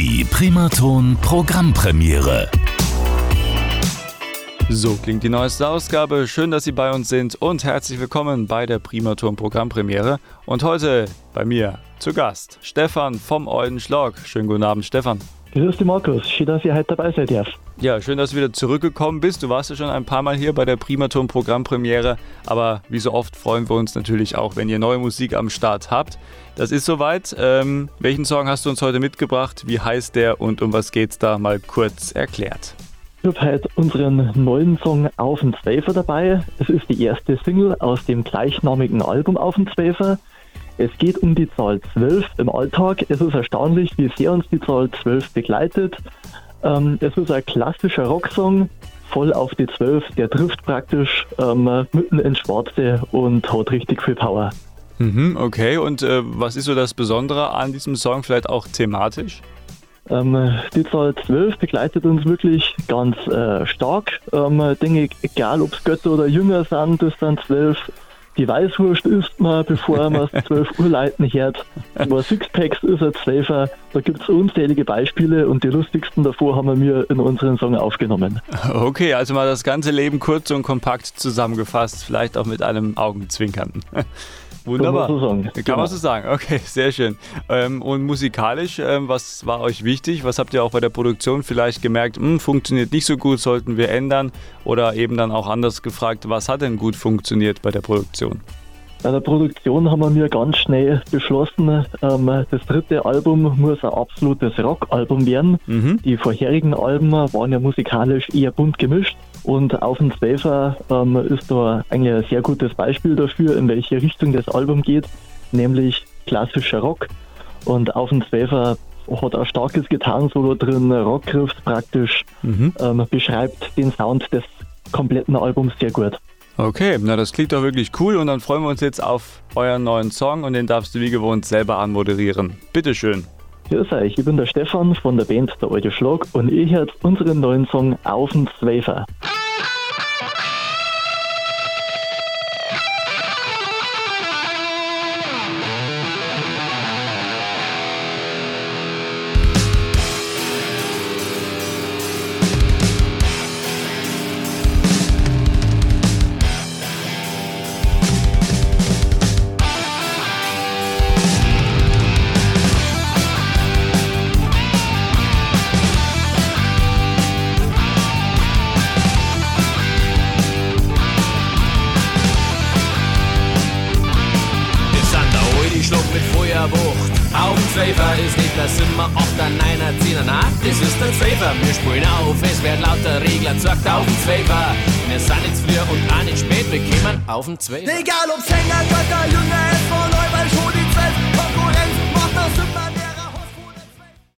Die Primaton Programmpremiere. So klingt die neueste Ausgabe. Schön, dass Sie bei uns sind und herzlich willkommen bei der Primaton Programmpremiere. Und heute bei mir zu Gast Stefan vom Euden Schlag. Schönen guten Abend, Stefan. Grüß dich, Markus. Schön, dass ihr heute dabei seid, darf. Ja, schön, dass du wieder zurückgekommen bist. Du warst ja schon ein paar Mal hier bei der Primaton Programmpremiere, aber wie so oft freuen wir uns natürlich auch, wenn ihr neue Musik am Start habt. Das ist soweit. Ähm, welchen Song hast du uns heute mitgebracht? Wie heißt der und um was geht's da? Mal kurz erklärt. Ich habe heute unseren neuen Song Auf den Zweifer dabei. Es ist die erste Single aus dem gleichnamigen Album Auf den Zweifer. Es geht um die Zahl 12 im Alltag. Es ist erstaunlich, wie sehr uns die Zahl 12 begleitet. Ähm, es ist ein klassischer Rocksong, voll auf die 12. Der trifft praktisch ähm, mitten ins Schwarze und hat richtig viel Power. Mhm, okay, und äh, was ist so das Besondere an diesem Song, vielleicht auch thematisch? Ähm, die Zahl 12 begleitet uns wirklich ganz äh, stark. Ähm, denke, egal ob es Götter oder Jünger sind, das sind 12 die Weißwurst isst man, bevor man es 12 Uhr leiten hört. Aber Sixpacks ist ein Zwölfer. Da gibt es unzählige Beispiele und die lustigsten davor haben wir in unseren Song aufgenommen. Okay, also mal das ganze Leben kurz und kompakt zusammengefasst, vielleicht auch mit einem Augenzwinkern. Wunderbar. Kann man so sagen. Kann genau. man so sagen. Okay, sehr schön. Ähm, und musikalisch, ähm, was war euch wichtig? Was habt ihr auch bei der Produktion vielleicht gemerkt, hm, funktioniert nicht so gut, sollten wir ändern? Oder eben dann auch anders gefragt, was hat denn gut funktioniert bei der Produktion? Bei der Produktion haben wir ganz schnell beschlossen, ähm, das dritte Album muss ein absolutes Rockalbum werden. Mhm. Die vorherigen Alben waren ja musikalisch eher bunt gemischt. Und auf dem Zwölfer ähm, ist da eigentlich ein sehr gutes Beispiel dafür, in welche Richtung das Album geht, nämlich klassischer Rock. Und auf dem Zwölfer hat ein starkes Gitarrensolo drin, Rockgriff praktisch, mhm. ähm, beschreibt den Sound des kompletten Albums sehr gut. Okay, na das klingt doch wirklich cool und dann freuen wir uns jetzt auf euren neuen Song und den darfst du wie gewohnt selber anmoderieren. Bitteschön. Grüß euch, ich bin der Stefan von der Band Der Alte Schlag und ich hört unseren neuen Song Auf den Zweifer. Wucht. Augenschläfer ist nicht das Zimmer 8, 9, 10, nein, das ist der Zweifer. Wir spielen auf, es wird lauter Regler, sagt auf den Zweifer. Wir sind nicht früher und auch nicht spät, wir kommen auf den Zweifer. Egal ob Sänger, Götter,